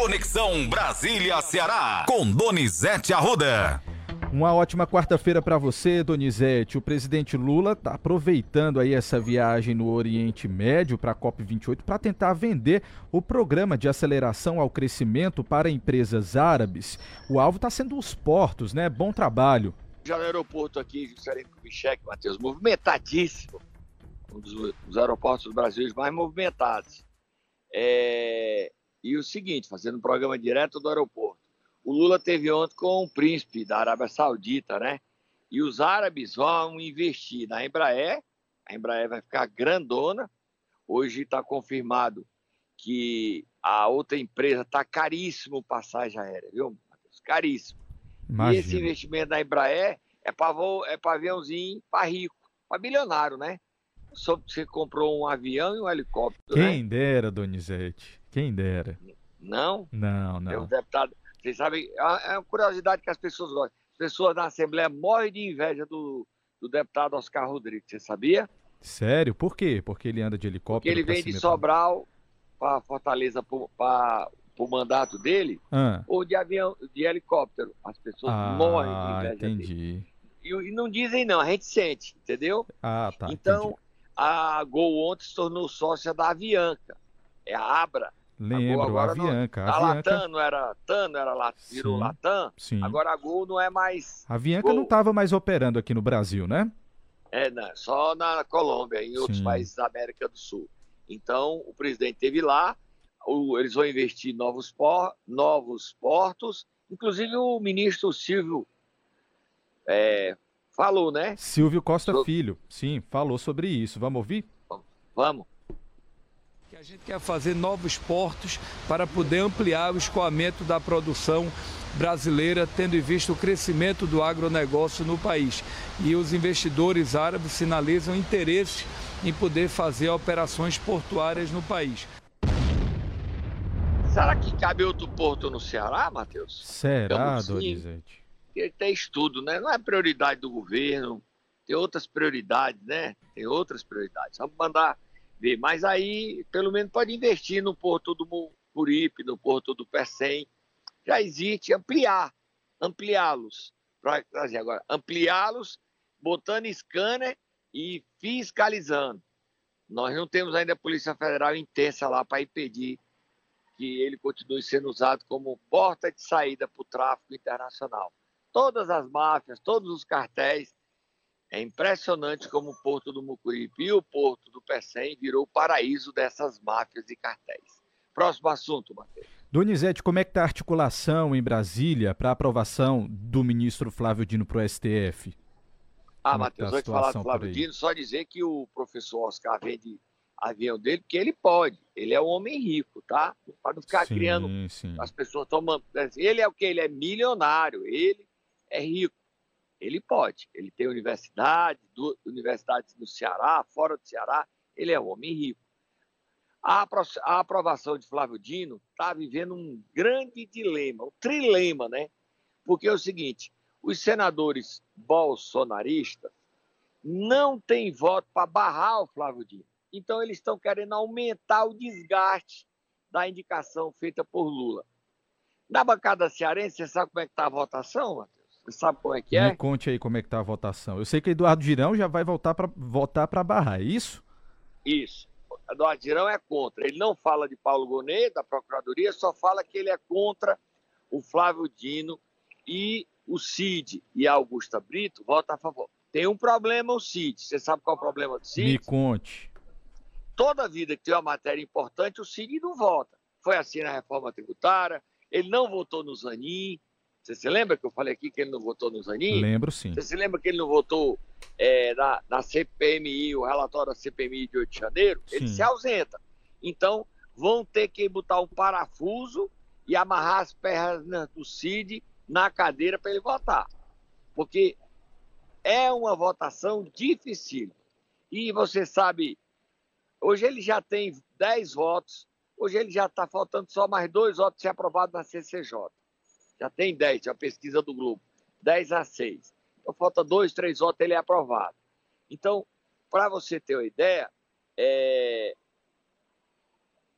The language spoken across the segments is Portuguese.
Conexão Brasília-Ceará, com Donizete Arruda. Uma ótima quarta-feira para você, Donizete. O presidente Lula está aproveitando aí essa viagem no Oriente Médio para a COP28 para tentar vender o programa de aceleração ao crescimento para empresas árabes. O alvo está sendo os portos, né? Bom trabalho. Já no aeroporto aqui, Juscelino Kubitschek, Matheus, movimentadíssimo. Um dos, dos, aeroportos do Brasil mais movimentados. É... E o seguinte, fazendo um programa direto do aeroporto o Lula teve ontem com o príncipe da Arábia Saudita, né? E os árabes vão investir na Embraer, a Embraer vai ficar grandona. Hoje está confirmado que a outra empresa está caríssimo passagem aérea, viu, Matheus? Caríssimo. Imagina. E esse investimento da Embraer é para é aviãozinho para rico, para bilionário, né? Só você comprou um avião e um helicóptero. Quem né? dera, Donizete. Quem dera. Não? Não, não. Tem um deputado, vocês sabem, é, é uma curiosidade que as pessoas gostam. As pessoas na Assembleia morrem de inveja do, do deputado Oscar Rodrigues, você sabia? Sério? Por quê? Porque ele anda de helicóptero? Porque ele vem de Sobral para Fortaleza para o mandato dele, ah. ou de avião, de helicóptero. As pessoas ah, morrem de inveja entendi. dele. E, e não dizem não, a gente sente, entendeu? Ah, tá. Então, entendi. a Gol ontem se tornou sócia da Avianca. É a Abra. Lembro, agora a Avianca. Não, a, a Latam não era Tano, era Latam, virou Latam. Sim. Agora a Gol não é mais. A Avianca Gol. não estava mais operando aqui no Brasil, né? É, não, só na Colômbia, em outros sim. países da América do Sul. Então, o presidente teve lá, o, eles vão investir em novos, por, novos portos, inclusive o ministro Silvio é, falou, né? Silvio Costa so... Filho, sim, falou sobre isso. Vamos ouvir? Vamos a gente quer fazer novos portos para poder ampliar o escoamento da produção brasileira, tendo em vista o crescimento do agronegócio no país. E os investidores árabes sinalizam interesse em poder fazer operações portuárias no país. Será que cabe outro porto no Ceará, Matheus? Será, Donizete? Ele tem estudo, né? Não é prioridade do governo, tem outras prioridades, né? Tem outras prioridades. Vamos mandar ver. Mas aí, pelo menos, pode investir no Porto do Muripe, no Porto do Pecém. Já existe, ampliar, ampliá-los. Agora, ampliá-los, botando scanner e fiscalizando. Nós não temos ainda a Polícia Federal intensa lá para impedir que ele continue sendo usado como porta de saída para o tráfico internacional. Todas as máfias, todos os cartéis é impressionante como o Porto do Mucuripe e o Porto do Pecém virou o paraíso dessas máfias e cartéis. Próximo assunto, Matheus. Donizete, como é que está a articulação em Brasília para aprovação do ministro Flávio Dino para o STF? Ah, como é Matheus, tá antes de falar do Flávio Dino, só dizer que o professor Oscar vende avião dele, porque ele pode. Ele é um homem rico, tá? Para não ficar sim, criando. Sim. As pessoas tomando. Ele é o que? Ele é milionário, ele é rico. Ele pode. Ele tem universidade, universidades no Ceará, fora do Ceará. Ele é um homem rico. A, a aprovação de Flávio Dino está vivendo um grande dilema, um trilema, né? Porque é o seguinte: os senadores bolsonaristas não têm voto para barrar o Flávio Dino. Então, eles estão querendo aumentar o desgaste da indicação feita por Lula. Na bancada cearense, você sabe como é que está a votação, Matheus? Você sabe como é que é? Me conte aí como é que tá a votação. Eu sei que Eduardo Girão já vai voltar para votar para barrar, é isso? Isso. Eduardo Girão é contra. Ele não fala de Paulo Gonet, da Procuradoria, só fala que ele é contra o Flávio Dino e o Cid e a Augusta Brito vota a favor. Tem um problema o Cid. Você sabe qual é o problema do Cid? Me conte. Toda vida que tem uma matéria importante, o Cid não vota. Foi assim na reforma tributária, ele não votou no Zanin, você se lembra que eu falei aqui que ele não votou no Zanin? Lembro sim. Você se lembra que ele não votou é, na, na CPMI, o relatório da CPMI de 8 de janeiro? Sim. Ele se ausenta. Então, vão ter que botar um parafuso e amarrar as pernas do Cid na cadeira para ele votar. Porque é uma votação difícil. E você sabe, hoje ele já tem 10 votos, hoje ele já está faltando só mais dois votos ser aprovado na CCJ já tem 10, a pesquisa do Globo, 10 a 6. Então falta dois, três votos, ele é aprovado. Então, para você ter uma ideia, é...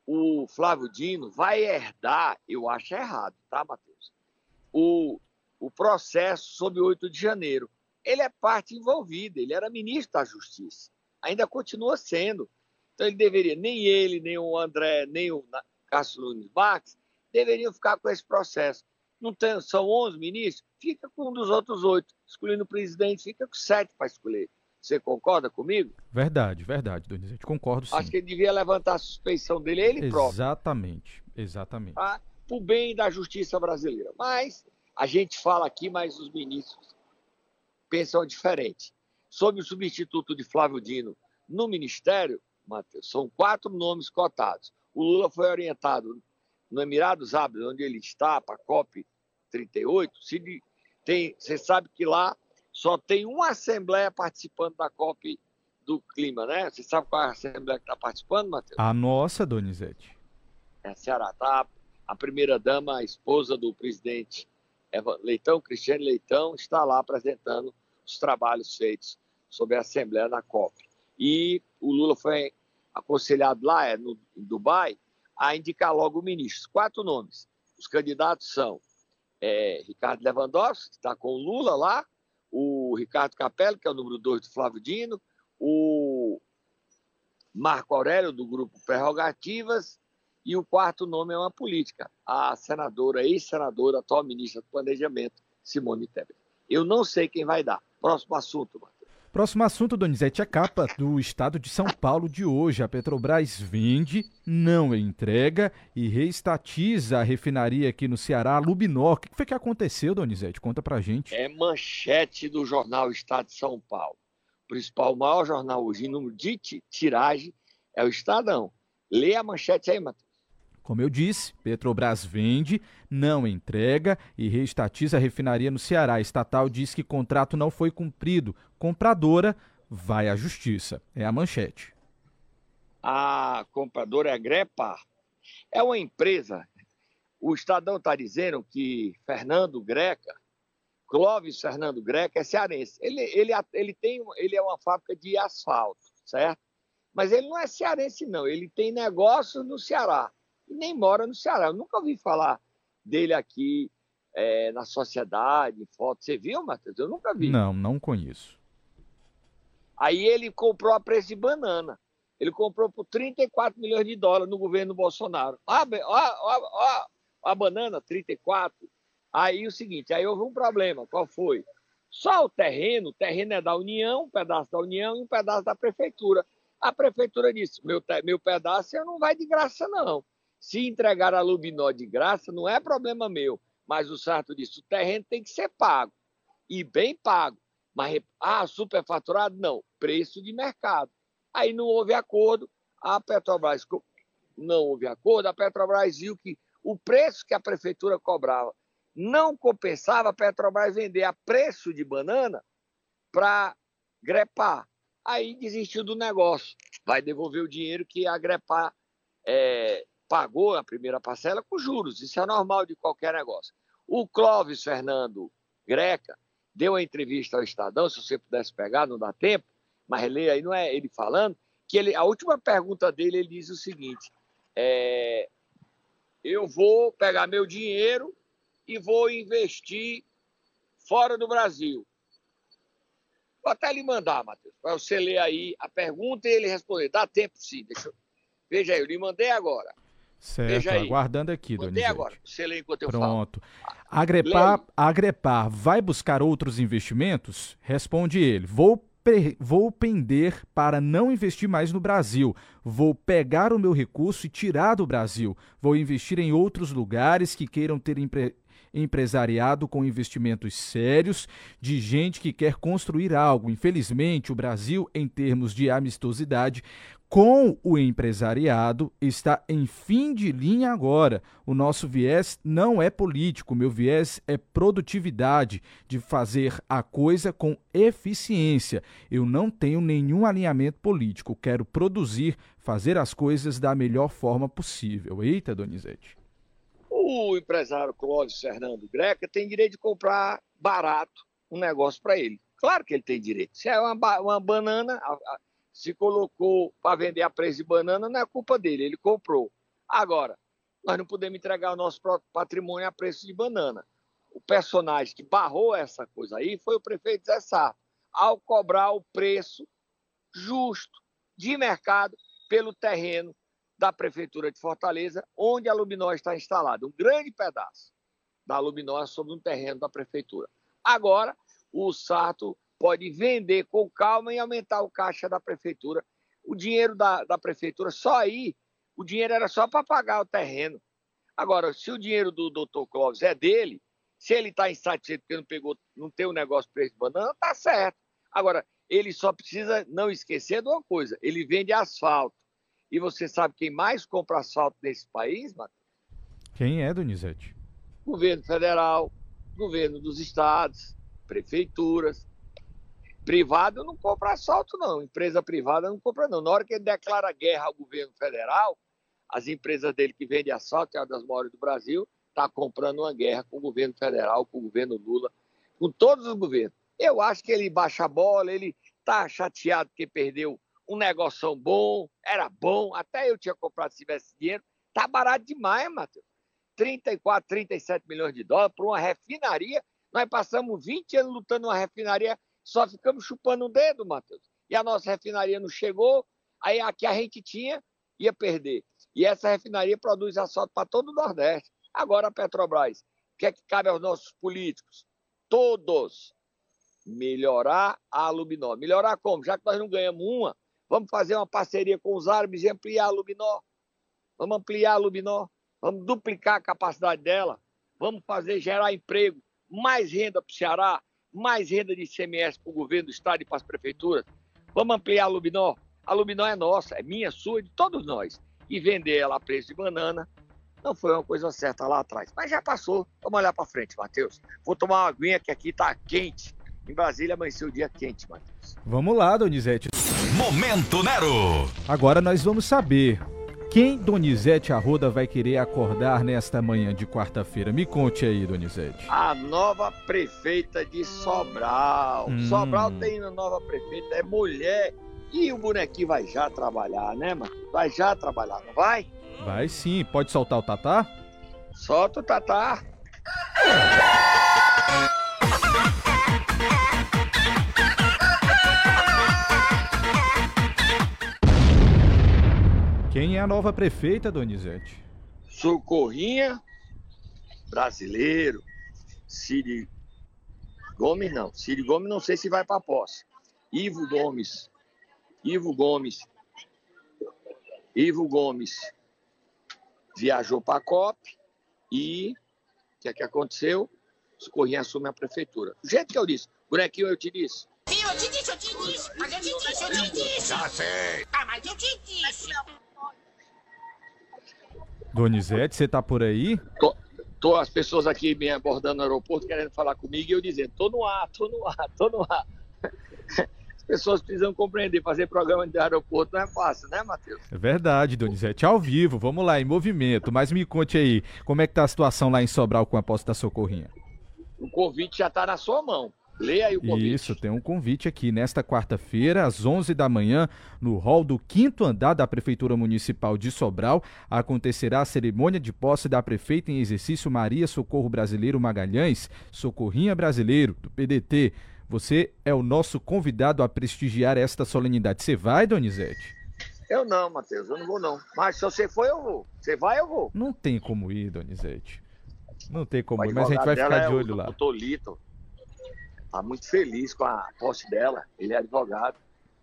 o Flávio Dino vai herdar, eu acho errado, tá, Matheus? O, o processo sobre 8 de janeiro. Ele é parte envolvida, ele era ministro da Justiça, ainda continua sendo. Então ele deveria, nem ele, nem o André, nem o Cássio Nunes Marques, deveriam ficar com esse processo. Não tem, são 11 ministros? Fica com um dos outros oito. Escolhendo o presidente, fica com sete para escolher. Você concorda comigo? Verdade, verdade, Donizete. Concordo sim. Acho que ele devia levantar a suspeição dele ele exatamente, próprio. Exatamente, exatamente. Tá? Para o bem da justiça brasileira. Mas a gente fala aqui, mas os ministros pensam diferente. Sobre o substituto de Flávio Dino no ministério, Matheus, são quatro nomes cotados. O Lula foi orientado no Emirados Árabes, onde ele está, para a COP 38. Se tem, você sabe que lá só tem uma assembleia participando da COP do clima, né? Você sabe qual é a assembleia que está participando, Matheus? A nossa, Donizete. É a Ceará. Tá a primeira-dama, a esposa do presidente Leitão, Cristiane Leitão, está lá apresentando os trabalhos feitos sobre a Assembleia da COP. E o Lula foi aconselhado lá, é, no, em Dubai, a indicar logo o ministro. Quatro nomes. Os candidatos são é, Ricardo Lewandowski, que está com o Lula lá, o Ricardo Capello, que é o número 2 do Flávio Dino, o Marco Aurélio, do grupo Prerrogativas, e o quarto nome é uma política, a senadora, ex-senadora, atual ministra do Planejamento, Simone Tebet. Eu não sei quem vai dar. Próximo assunto, Matheus. Próximo assunto, Donizete, a capa do estado de São Paulo de hoje. A Petrobras vende, não entrega e reestatiza a refinaria aqui no Ceará, a Lubinor. O que foi que aconteceu, Donizete? Conta pra gente. É manchete do jornal Estado de São Paulo. O principal, o maior jornal hoje em número de tiragem é o Estadão. Lê a manchete aí, Matheus. Como eu disse, Petrobras vende, não entrega e reestatiza a refinaria no Ceará. A estatal diz que contrato não foi cumprido. Compradora vai à justiça. É a manchete. A compradora é a Grepa. É uma empresa. O Estadão está dizendo que Fernando Greca, Clóvis Fernando Greca é cearense. Ele, ele, ele, tem, ele é uma fábrica de asfalto, certo? Mas ele não é cearense, não. Ele tem negócio no Ceará e nem mora no Ceará. Eu nunca ouvi falar dele aqui é, na sociedade, foto. Você viu, Matheus? Eu nunca vi. Não, não conheço. Aí ele comprou a preço de banana. Ele comprou por 34 milhões de dólares no governo Bolsonaro. Ó, ó, ó, a banana, 34. Aí o seguinte, aí houve um problema. Qual foi? Só o terreno, o terreno é da União, um pedaço da União e um pedaço da Prefeitura. A Prefeitura disse, meu, meu pedaço não vai de graça, não. Se entregar a Lubinó de graça, não é problema meu. Mas o certo disso, o terreno tem que ser pago. E bem pago. Mas, ah, superfaturado? Não. Preço de mercado. Aí não houve acordo. A Petrobras não houve acordo. A Petrobras viu que o preço que a prefeitura cobrava não compensava a Petrobras vender a preço de banana para grepar. Aí desistiu do negócio. Vai devolver o dinheiro que a grepar é, pagou a primeira parcela com juros. Isso é normal de qualquer negócio. O Clóvis Fernando Greca deu a entrevista ao Estadão, se você pudesse pegar, não dá tempo, mas lê aí, não é ele falando, que ele, a última pergunta dele, ele diz o seguinte, é, eu vou pegar meu dinheiro e vou investir fora do Brasil. Vou até lhe mandar, Matheus, para você ler aí a pergunta e ele responder. Dá tempo sim, deixa eu... Veja aí, eu lhe mandei agora. Certo, aguardando aqui, Mandei Donizete. agora, lê enquanto eu Pronto. falo. Agrepar, agrepar vai buscar outros investimentos? Responde ele. Vou, vou pender para não investir mais no Brasil. Vou pegar o meu recurso e tirar do Brasil. Vou investir em outros lugares que queiram ter empre empresariado com investimentos sérios, de gente que quer construir algo. Infelizmente, o Brasil, em termos de amistosidade, com o empresariado está em fim de linha agora. O nosso viés não é político, meu viés é produtividade, de fazer a coisa com eficiência. Eu não tenho nenhum alinhamento político, quero produzir, fazer as coisas da melhor forma possível. Eita, Donizete. O empresário Clóvis Fernando Greca tem direito de comprar barato um negócio para ele. Claro que ele tem direito. Se é uma, uma banana, se colocou para vender a preço de banana, não é culpa dele, ele comprou. Agora, nós não podemos entregar o nosso próprio patrimônio a preço de banana. O personagem que barrou essa coisa aí foi o prefeito Zé Sarto, ao cobrar o preço justo de mercado pelo terreno da Prefeitura de Fortaleza, onde a Luminó está instalada. Um grande pedaço da Luminó é sobre um terreno da Prefeitura. Agora, o Sarto pode vender com calma e aumentar o caixa da Prefeitura. O dinheiro da, da Prefeitura, só aí, o dinheiro era só para pagar o terreno. Agora, se o dinheiro do doutor Clóvis é dele, se ele está insatisfeito porque não, pegou, não tem um negócio preço de banana, tá certo. Agora, ele só precisa não esquecer de uma coisa: ele vende asfalto. E você sabe quem mais compra asfalto nesse país, Matheus? Quem é, Donizete? Governo federal, governo dos estados, prefeituras. Privado não compra asfalto, não. Empresa privada não compra, não. Na hora que ele declara guerra ao governo federal, as empresas dele que vendem asfalto, que é uma das maiores do Brasil, está comprando uma guerra com o governo federal, com o governo Lula, com todos os governos. Eu acho que ele baixa a bola, ele está chateado porque perdeu um negócio bom, era bom, até eu tinha comprado se tivesse dinheiro. Tá barato demais, Matheus. 34, 37 milhões de dólares para uma refinaria. Nós passamos 20 anos lutando uma refinaria, só ficamos chupando o dedo, Matheus. E a nossa refinaria não chegou, aí a que a gente tinha ia perder. E essa refinaria produz asfalto para todo o Nordeste. Agora a Petrobras, o que é que cabe aos nossos políticos? Todos melhorar a Luminó. Melhorar como? Já que nós não ganhamos uma, vamos fazer uma parceria com os árabes e ampliar a Luminó. Vamos ampliar a Luminó, vamos duplicar a capacidade dela, vamos fazer gerar emprego, mais renda para o Ceará, mais renda de ICMS para o governo do estado e para as prefeituras. Vamos ampliar a Luminó. A Luminó é nossa, é minha, sua, de todos nós. E vender ela a preço de banana não foi uma coisa certa lá atrás. Mas já passou. Vamos olhar para frente, Matheus. Vou tomar uma aguinha que aqui está quente. Em Brasília amanheceu o dia quente, Matheus. Vamos lá, Donizete. Momento Nero. Agora nós vamos saber quem Donizete Arruda vai querer acordar nesta manhã de quarta-feira? Me conte aí, Donizete. A nova prefeita de Sobral. Hum. Sobral tem uma nova prefeita, é mulher. E o bonequinho vai já trabalhar, né, mano? Vai já trabalhar, não vai? Vai sim. Pode soltar o Tatá? Solta o Tatá. Quem é a nova prefeita, Donizete? Socorrinha, brasileiro. Cid Gomes não. Cid Gomes não sei se vai para posse. Ivo Gomes. Ivo Gomes. Ivo Gomes viajou para a COP e o que é que aconteceu? Socorrinha assume a prefeitura. Do jeito que eu disse, bonequinho eu te disse. Sim, eu te disse, eu te disse. Mas eu te disse, eu te disse. Já sei. Ah, mas eu te disse. Donizete, você tá por aí? Tô, tô, as pessoas aqui me abordando no aeroporto querendo falar comigo e eu dizendo, tô no ar, tô no ar, tô no ar. As pessoas precisam compreender, fazer programa de aeroporto não é fácil, né, Matheus? É verdade, Donizete, ao vivo, vamos lá, em movimento. Mas me conte aí, como é que tá a situação lá em Sobral com a posse da Socorrinha? O convite já tá na sua mão. Leia aí o convite. Isso, tem um convite aqui nesta quarta-feira, às 11 da manhã, no hall do quinto andar da Prefeitura Municipal de Sobral, acontecerá a cerimônia de posse da prefeita em exercício Maria Socorro Brasileiro Magalhães, Socorrinha Brasileiro, do PDT. Você é o nosso convidado a prestigiar esta solenidade. Você vai, Donizete? Eu não, Matheus, eu não vou não. Mas se você for, eu vou. Você vai, eu vou. Não tem como ir, Donizete. Não tem como ir, mas a gente vai ficar de olho é o, lá. O Tolito, está muito feliz com a posse dela. Ele é advogado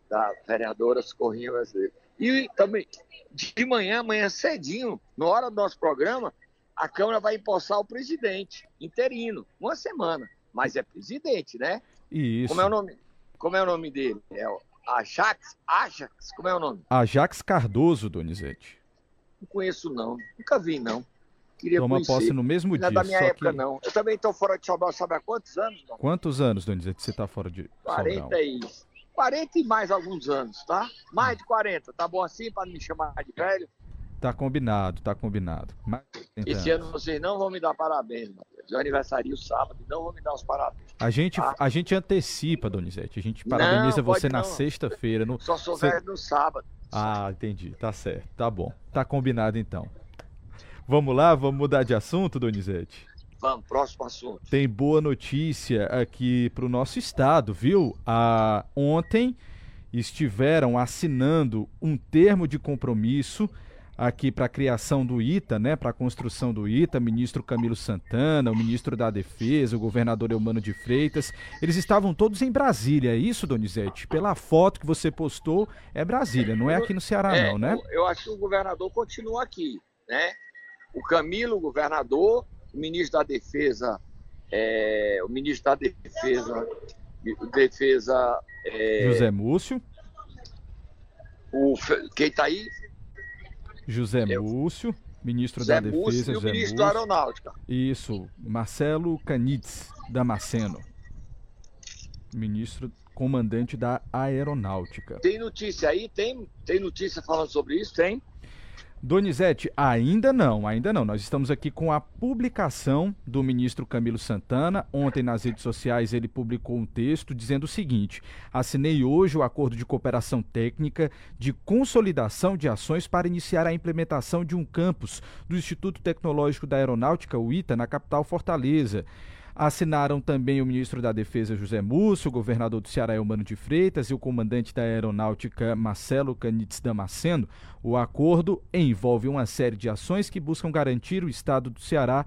da vereadora Socorrinha Brasileira. E também, de manhã, amanhã cedinho, na hora do nosso programa, a Câmara vai empossar o presidente interino, uma semana. Mas é presidente, né? Isso. Como é o nome? Como é o nome dele? É o Ajax? Ajax? Como é o nome? Ajax Cardoso, Donizete. Não conheço, não. Nunca vi, não. Queria Toma conhecer. posse no mesmo não dia. Não é da minha época, que... não. Eu também estou fora de Sobral, sabe há quantos anos? Não? Quantos anos, Donizete, você está fora de 40 Sobral? E... 40 e mais alguns anos, tá? Mais de 40. Tá bom assim para me chamar de velho? Tá combinado, tá combinado. Mas, Esse ano vocês não vão me dar parabéns, Matheus. Eu aniversario sábado, não vão me dar os parabéns. A gente, tá? a gente antecipa, Donizete. A gente parabeniza não, você na sexta-feira. No... Só sou velho no sábado. Ah, entendi. Tá certo. Tá bom. Tá combinado então. Vamos lá, vamos mudar de assunto, Donizete? Vamos, próximo assunto. Tem boa notícia aqui para o nosso estado, viu? Ah, ontem estiveram assinando um termo de compromisso aqui para a criação do ITA, né, para a construção do ITA, ministro Camilo Santana, o ministro da Defesa, o governador Eumano de Freitas, eles estavam todos em Brasília, é isso, Donizete? Pela foto que você postou, é Brasília, não é aqui no Ceará é, não, né? Eu, eu acho que o governador continua aqui, né? O Camilo, o governador, o ministro da Defesa, é, o ministro da Defesa, Defesa é, José Múcio. O, quem está aí? José Múcio, ministro José da Defesa. Múcio e o ministro Múcio. da Aeronáutica. Isso, Marcelo Canitz Damasceno, ministro comandante da Aeronáutica. Tem notícia aí? Tem, tem notícia falando sobre isso? Tem? Donizete, ainda não, ainda não. Nós estamos aqui com a publicação do ministro Camilo Santana. Ontem, nas redes sociais, ele publicou um texto dizendo o seguinte: assinei hoje o acordo de cooperação técnica de consolidação de ações para iniciar a implementação de um campus do Instituto Tecnológico da Aeronáutica, o ITA, na capital Fortaleza. Assinaram também o ministro da Defesa José Múcio, o governador do Ceará Eumano de Freitas e o comandante da Aeronáutica Marcelo Canitz Damasceno. O acordo envolve uma série de ações que buscam garantir o Estado do Ceará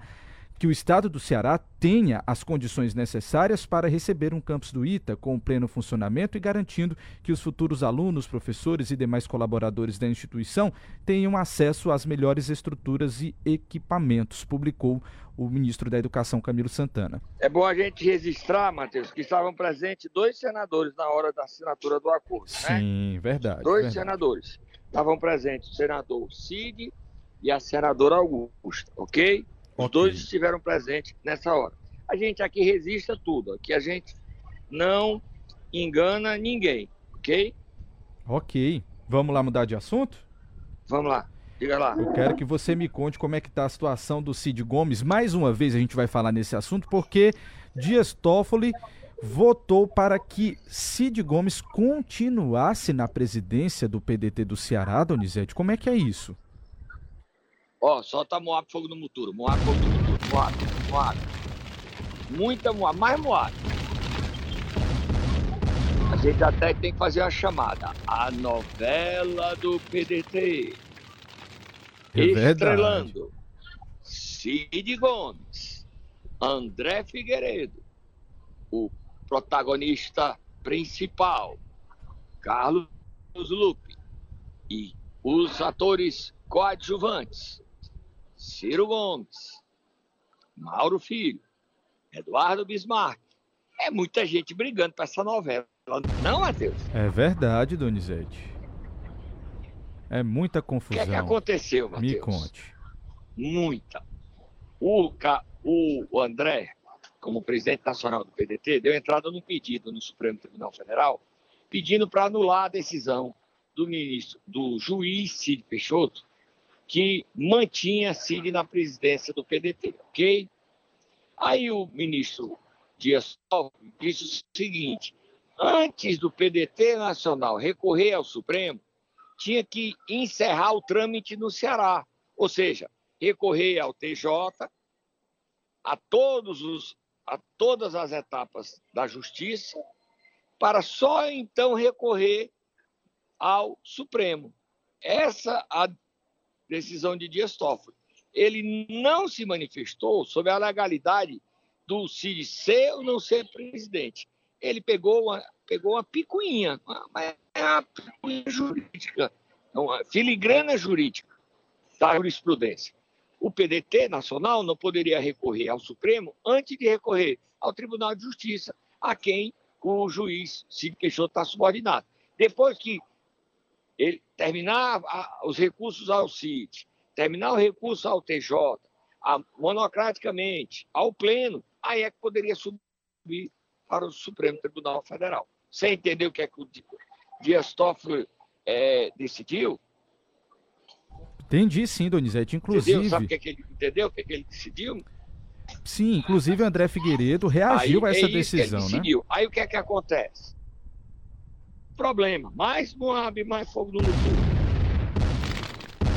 que o Estado do Ceará tenha as condições necessárias para receber um campus do ITA com pleno funcionamento e garantindo que os futuros alunos, professores e demais colaboradores da instituição tenham acesso às melhores estruturas e equipamentos, publicou o ministro da Educação, Camilo Santana. É bom a gente registrar, Matheus, que estavam presentes dois senadores na hora da assinatura do acordo. Né? Sim, né? verdade. Dois verdade. senadores. Estavam presentes o senador Cid e a senadora Augusta, ok? Os okay. dois estiveram presentes nessa hora. A gente aqui resista tudo, aqui a gente não engana ninguém, ok? Ok. Vamos lá mudar de assunto? Vamos lá. Diga lá. Eu quero que você me conte como é que está a situação do Cid Gomes. Mais uma vez a gente vai falar nesse assunto, porque Dias Toffoli votou para que Cid Gomes continuasse na presidência do PDT do Ceará, Donizete. Como é que é isso? Ó, solta Moab fogo no muturo. Moab fogo no muturo. Moab, Moab. Muita Moab, mais Moab. A gente até tem que fazer a chamada. A novela do PDT. É Estrelando. Cid Gomes. André Figueiredo. O protagonista principal. Carlos Lupe. E os atores coadjuvantes. Ciro Gomes, Mauro Filho, Eduardo Bismarck. É muita gente brigando para essa novela. Não, Matheus? É verdade, Donizete. É muita confusão. O que, é que aconteceu, Matheus? Me conte. Muita. O, o André, como presidente nacional do PDT, deu entrada num pedido no Supremo Tribunal Federal pedindo para anular a decisão do ministro, do juiz Cid Peixoto, que mantinha Cid na presidência do PDT, ok? Aí o ministro Dias Toffoli disse o seguinte: antes do PDT nacional recorrer ao Supremo, tinha que encerrar o trâmite no Ceará, ou seja, recorrer ao TJ, a todos os a todas as etapas da justiça, para só então recorrer ao Supremo. Essa a decisão de Dias Toffoli. Ele não se manifestou sobre a legalidade do Cid ser ou não ser presidente. Ele pegou uma, pegou uma picuinha, uma, uma picuinha jurídica, uma filigrana jurídica da jurisprudência. O PDT nacional não poderia recorrer ao Supremo antes de recorrer ao Tribunal de Justiça, a quem o juiz Cid Peixoto está subordinado. Depois que ele terminar a, os recursos ao CIT, terminar o recurso ao TJ, a, monocraticamente, ao Pleno, aí é que poderia subir para o Supremo Tribunal Federal. Você entendeu o que é que o Dias Toffoli é, decidiu? Entendi sim, Donizete. Inclusive. Entendeu? Sabe o que, é que ele entendeu? O que, é que ele decidiu? Sim, inclusive o André Figueiredo reagiu aí, a essa é decisão, né? Aí o que é que acontece? Problema. Mais Moab, mais fogo no Lutu.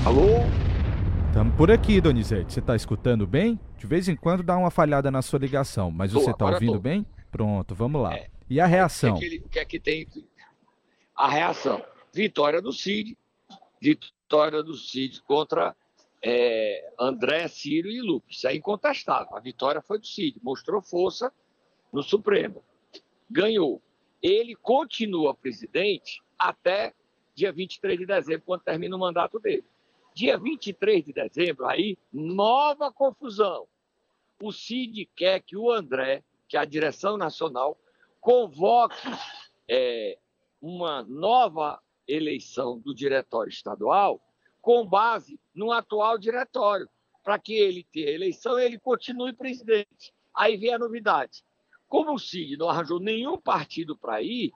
Alô? Estamos por aqui, Donizete. Você está escutando bem? De vez em quando dá uma falhada na sua ligação, mas tô, você está ouvindo tô. bem? Pronto, vamos lá. É. E a reação? O que, é que, o que é que tem? A reação. Vitória do Cid. Vitória do Cid contra é, André, Ciro e Lucas. Isso é incontestável. A vitória foi do Cid. Mostrou força no Supremo. Ganhou. Ele continua presidente até dia 23 de dezembro, quando termina o mandato dele. Dia 23 de dezembro, aí, nova confusão. O Cid quer que o André, que é a direção nacional, convoque é, uma nova eleição do diretório estadual com base no atual diretório, para que ele tenha eleição e ele continue presidente. Aí vem a novidade. Como o Cid não arranjou nenhum partido para ir,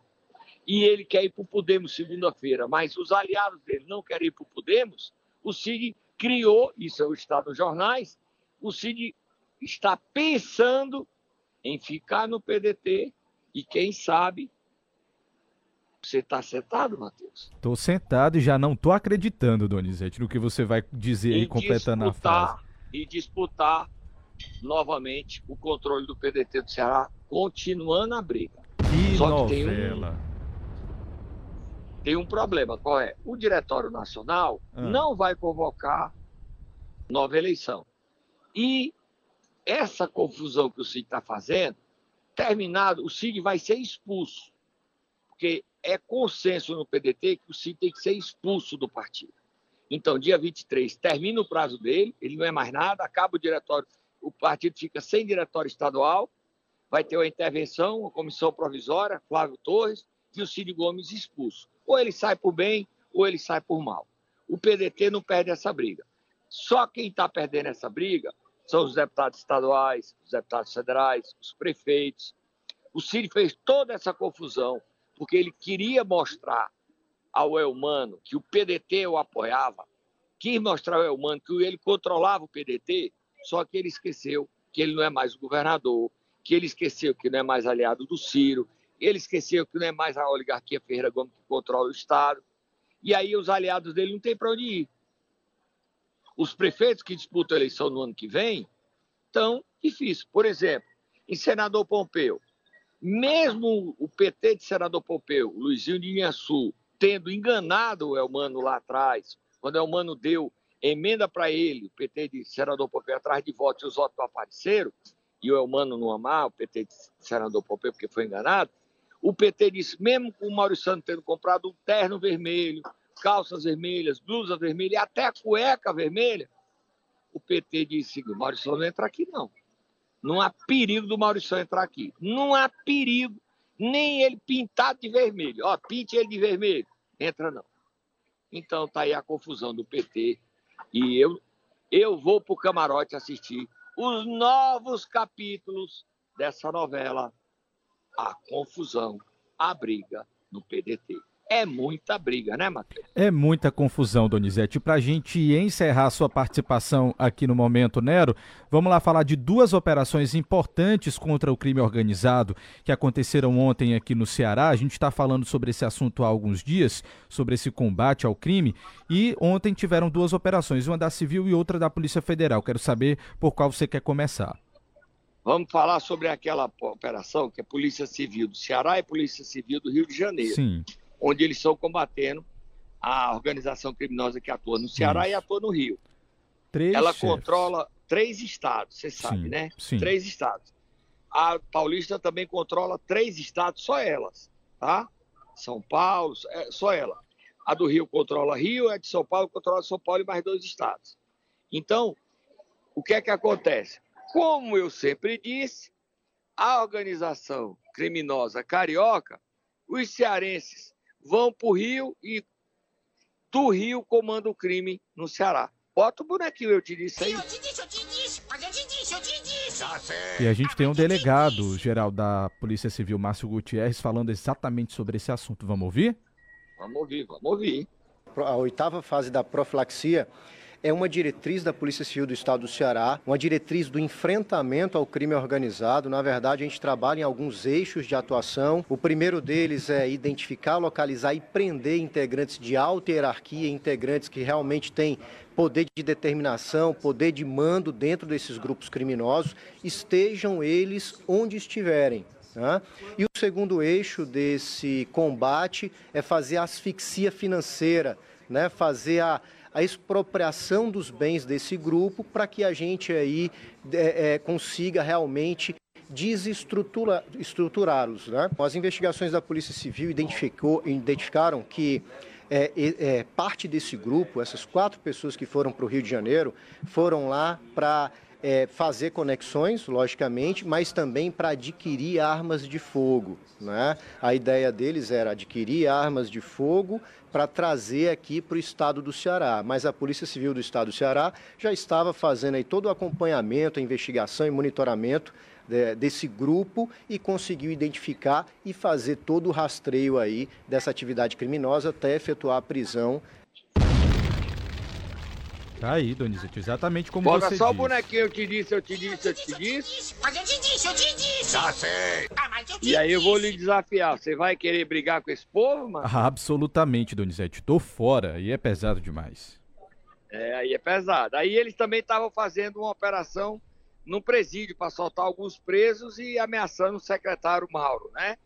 e ele quer ir para o Podemos segunda-feira, mas os aliados dele não querem ir para o Podemos, o Cid criou, isso é o estado nos jornais, o Cid está pensando em ficar no PDT e, quem sabe, você está sentado, Matheus? Estou sentado e já não estou acreditando, Donizete, no que você vai dizer aí, completando a frase. E disputar novamente o controle do PDT do Ceará, continuando a briga. Que Só novela. que tem um, tem um problema, qual é? O Diretório Nacional ah. não vai convocar nova eleição. E essa confusão que o Cid está fazendo, terminado, o Cid vai ser expulso. Porque é consenso no PDT que o Cid tem que ser expulso do partido. Então, dia 23, termina o prazo dele, ele não é mais nada, acaba o diretório, o partido fica sem diretório estadual, vai ter uma intervenção, uma comissão provisória, Flávio Torres, e o Cid Gomes expulso. Ou ele sai por bem, ou ele sai por mal. O PDT não perde essa briga. Só quem está perdendo essa briga são os deputados estaduais, os deputados federais, os prefeitos. O Cid fez toda essa confusão porque ele queria mostrar ao Elmano que o PDT o apoiava, quis mostrar ao Elmano que ele controlava o PDT, só que ele esqueceu que ele não é mais o governador, que ele esqueceu que não é mais aliado do Ciro, ele esqueceu que não é mais a oligarquia Ferreira Gomes que controla o Estado, e aí os aliados dele não têm para onde ir. Os prefeitos que disputam a eleição no ano que vem estão difíceis. Por exemplo, em Senador Pompeu, mesmo o PT de Senador Pompeu, Luizinho de Inhaçu, tendo enganado o Elmano lá atrás, quando o Elmano deu emenda para ele, o PT de Senador Pompeu atrás de votos e os votos apareceram, e o Elmano não amar o PT de Senador Pompeu porque foi enganado, o PT disse, mesmo com o Maurício Santos tendo comprado um terno vermelho, calças vermelhas, blusa vermelha e até a cueca vermelha, o PT disse, o Maurício não entra aqui não. Não há perigo do Maurício entrar aqui. Não há perigo, nem ele pintado de vermelho. Ó, pinte ele de vermelho. Entra não. Então tá aí a confusão do PT. E eu, eu vou pro camarote assistir os novos capítulos dessa novela. A confusão, a briga no PDT é muita briga, né, Matheus? É muita confusão, Donizete. Para a gente encerrar sua participação aqui no Momento Nero, vamos lá falar de duas operações importantes contra o crime organizado que aconteceram ontem aqui no Ceará. A gente está falando sobre esse assunto há alguns dias, sobre esse combate ao crime, e ontem tiveram duas operações, uma da Civil e outra da Polícia Federal. Quero saber por qual você quer começar. Vamos falar sobre aquela operação que é Polícia Civil do Ceará e Polícia Civil do Rio de Janeiro. Sim onde eles estão combatendo a organização criminosa que atua no Ceará Isso. e atua no Rio. Três Ela chefes. controla três estados, você sabe, sim, né? Sim. Três estados. A Paulista também controla três estados, só elas, tá? São Paulo, é, só ela. A do Rio controla Rio, a de São Paulo controla São Paulo e mais dois estados. Então, o que é que acontece? Como eu sempre disse, a organização criminosa carioca, os cearenses vão para o Rio e do Rio comanda o crime no Ceará. Bota o bonequinho, eu te disse aí. Eu te disse, eu te disse, mas eu te disse, eu te disse. E a gente tem um delegado geral da Polícia Civil, Márcio Gutierrez, falando exatamente sobre esse assunto. Vamos ouvir? Vamos ouvir, vamos ouvir. A oitava fase da profilaxia é uma diretriz da Polícia Civil do Estado do Ceará, uma diretriz do enfrentamento ao crime organizado. Na verdade, a gente trabalha em alguns eixos de atuação. O primeiro deles é identificar, localizar e prender integrantes de alta hierarquia, integrantes que realmente têm poder de determinação, poder de mando dentro desses grupos criminosos, estejam eles onde estiverem. Né? E o segundo eixo desse combate é fazer a asfixia financeira, né? fazer a, a expropriação dos bens desse grupo para que a gente aí é, é, consiga realmente desestruturá-los. Né? As investigações da Polícia Civil identificou, identificaram que é, é, parte desse grupo, essas quatro pessoas que foram para o Rio de Janeiro, foram lá para é, fazer conexões, logicamente, mas também para adquirir armas de fogo. Né? A ideia deles era adquirir armas de fogo para trazer aqui para o estado do Ceará. Mas a Polícia Civil do estado do Ceará já estava fazendo aí todo o acompanhamento, a investigação e monitoramento desse grupo e conseguiu identificar e fazer todo o rastreio aí dessa atividade criminosa até efetuar a prisão Tá aí, Donizete, exatamente como Bota você só disse. o bonequinho, eu te disse, eu te disse, eu te disse. Mas eu te disse, eu te disse. Já sei. Ah, mas eu te e aí eu vou lhe desafiar, você vai querer brigar com esse povo, mano? Ah, absolutamente, Donizete, tô fora, e é pesado demais. É, aí é pesado. Aí eles também estavam fazendo uma operação no presídio para soltar alguns presos e ameaçando o secretário Mauro, né?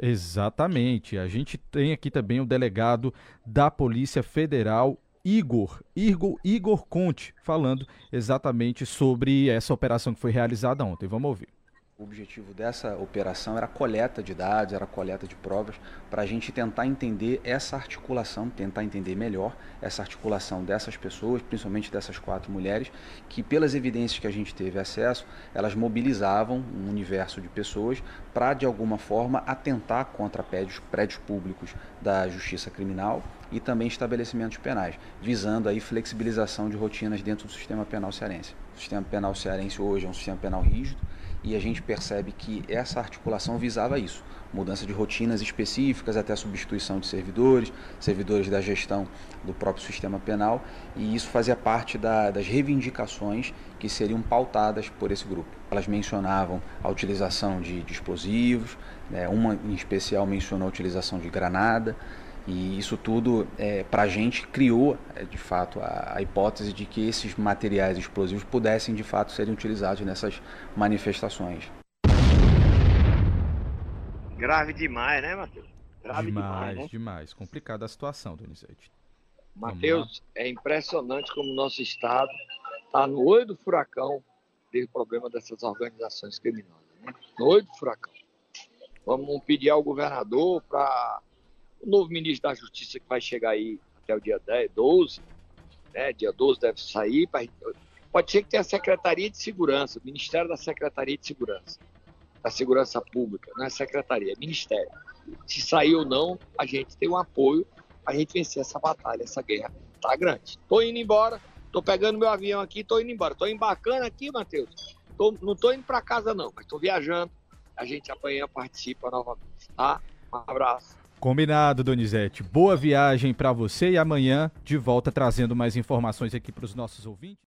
Exatamente. A gente tem aqui também o delegado da Polícia Federal, Igor, Igor, Igor Conte, falando exatamente sobre essa operação que foi realizada ontem. Vamos ouvir. O objetivo dessa operação era coleta de dados, era coleta de provas, para a gente tentar entender essa articulação, tentar entender melhor essa articulação dessas pessoas, principalmente dessas quatro mulheres, que pelas evidências que a gente teve acesso, elas mobilizavam um universo de pessoas para, de alguma forma, atentar contra prédios, prédios públicos da justiça criminal e também estabelecimentos penais, visando aí flexibilização de rotinas dentro do sistema penal cearense. O sistema penal cearense hoje é um sistema penal rígido, e a gente percebe que essa articulação visava isso, mudança de rotinas específicas até substituição de servidores, servidores da gestão do próprio sistema penal, e isso fazia parte da, das reivindicações que seriam pautadas por esse grupo. Elas mencionavam a utilização de, de explosivos, né, uma em especial mencionou a utilização de granada, e isso tudo, é, para a gente, criou, é, de fato, a, a, hipótese de que esses materiais explosivos pudessem, de fato, serem utilizados nessas manifestações. Grave demais, né, Matheus? Grave demais, demais, né? demais. Complicada a situação, Donizete. Matheus, é impressionante como o nosso Estado está no olho do furacão desse problema dessas organizações criminosas. Né? No olho do furacão. Vamos pedir ao governador para o novo ministro da Justiça que vai chegar aí até o dia 10, 12, né? Dia 12 deve sair. Pode ser que tenha a Secretaria de Segurança, o Ministério da Secretaria de Segurança, da Segurança Pública, não é Secretaria, é Ministério. Se sair ou não, a gente tem um apoio a gente vencer essa batalha, essa guerra. Tá grande. Tô indo embora, tô pegando meu avião aqui, tô indo embora. Tô embarcando aqui, Matheus. Tô, não tô indo para casa não, mas tô viajando. A gente amanhã participa novamente, tá? Um abraço. Combinado, Donizete. Boa viagem para você e amanhã de volta trazendo mais informações aqui para os nossos ouvintes.